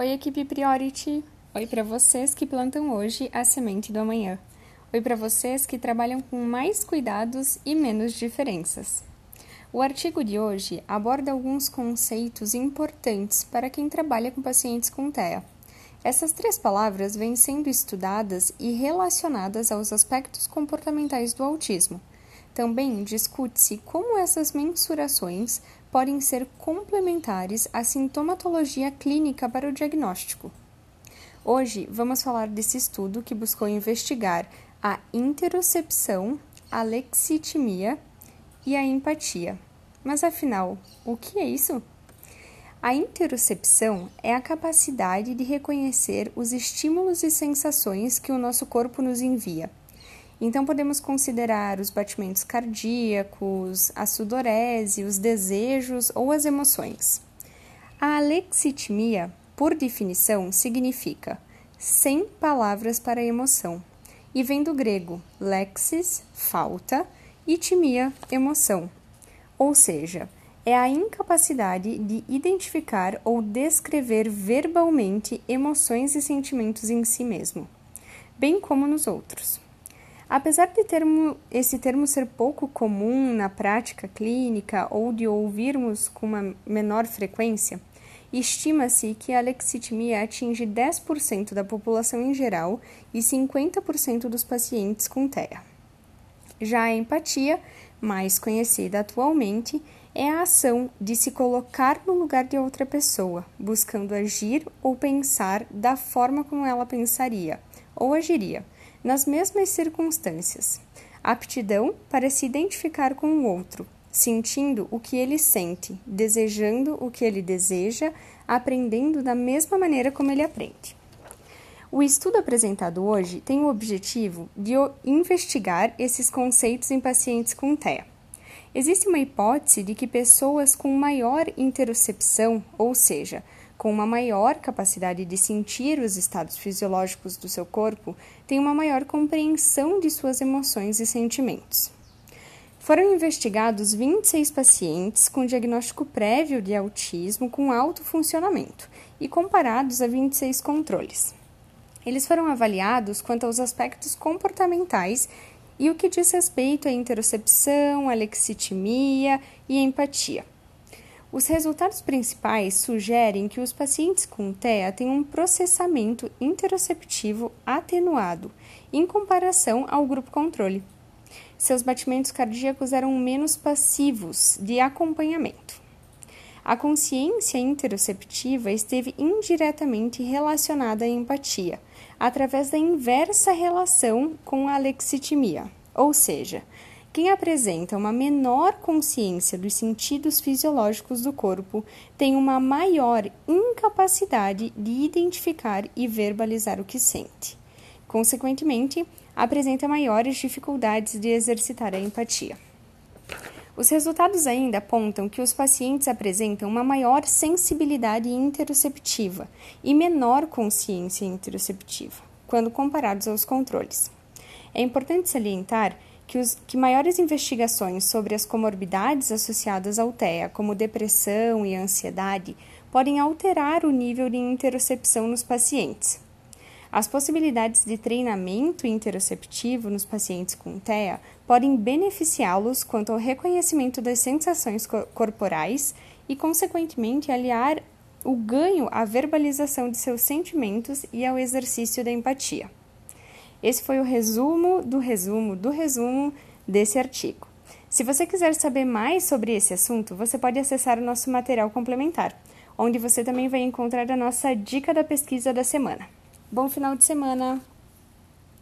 Oi, equipe Priority! Oi para vocês que plantam hoje a semente do amanhã. Oi para vocês que trabalham com mais cuidados e menos diferenças. O artigo de hoje aborda alguns conceitos importantes para quem trabalha com pacientes com TEA. Essas três palavras vêm sendo estudadas e relacionadas aos aspectos comportamentais do autismo. Também discute-se como essas mensurações podem ser complementares à sintomatologia clínica para o diagnóstico. Hoje vamos falar desse estudo que buscou investigar a interocepção, a lexitimia e a empatia. Mas afinal, o que é isso? A interocepção é a capacidade de reconhecer os estímulos e sensações que o nosso corpo nos envia então, podemos considerar os batimentos cardíacos, a sudorese, os desejos ou as emoções. A alexitimia, por definição, significa sem palavras para emoção e vem do grego lexis, falta, e timia, emoção. Ou seja, é a incapacidade de identificar ou descrever verbalmente emoções e sentimentos em si mesmo, bem como nos outros. Apesar de termo, esse termo ser pouco comum na prática clínica ou de ouvirmos com uma menor frequência, estima-se que a lexitimia atinge 10% da população em geral e 50% dos pacientes com TEA. Já a empatia, mais conhecida atualmente, é a ação de se colocar no lugar de outra pessoa, buscando agir ou pensar da forma como ela pensaria ou agiria nas mesmas circunstâncias. Aptidão para se identificar com o outro, sentindo o que ele sente, desejando o que ele deseja, aprendendo da mesma maneira como ele aprende. O estudo apresentado hoje tem o objetivo de investigar esses conceitos em pacientes com TEA. Existe uma hipótese de que pessoas com maior interocepção, ou seja, com uma maior capacidade de sentir os estados fisiológicos do seu corpo, têm uma maior compreensão de suas emoções e sentimentos. Foram investigados 26 pacientes com diagnóstico prévio de autismo com alto funcionamento e comparados a 26 controles. Eles foram avaliados quanto aos aspectos comportamentais e o que diz respeito à interocepção, à lexitimia e empatia. Os resultados principais sugerem que os pacientes com TEA têm um processamento interoceptivo atenuado em comparação ao grupo controle. Seus batimentos cardíacos eram menos passivos de acompanhamento. A consciência interoceptiva esteve indiretamente relacionada à empatia, através da inversa relação com a lexitimia, ou seja, quem apresenta uma menor consciência dos sentidos fisiológicos do corpo tem uma maior incapacidade de identificar e verbalizar o que sente. Consequentemente, apresenta maiores dificuldades de exercitar a empatia. Os resultados ainda apontam que os pacientes apresentam uma maior sensibilidade interoceptiva e menor consciência interoceptiva, quando comparados aos controles. É importante salientar que, os, que maiores investigações sobre as comorbidades associadas ao TEA, como depressão e ansiedade, podem alterar o nível de interocepção nos pacientes. As possibilidades de treinamento interoceptivo nos pacientes com TEA podem beneficiá-los quanto ao reconhecimento das sensações corporais e, consequentemente, aliar o ganho à verbalização de seus sentimentos e ao exercício da empatia. Esse foi o resumo do resumo do resumo desse artigo. Se você quiser saber mais sobre esse assunto, você pode acessar o nosso material complementar, onde você também vai encontrar a nossa dica da pesquisa da semana. Bom final de semana!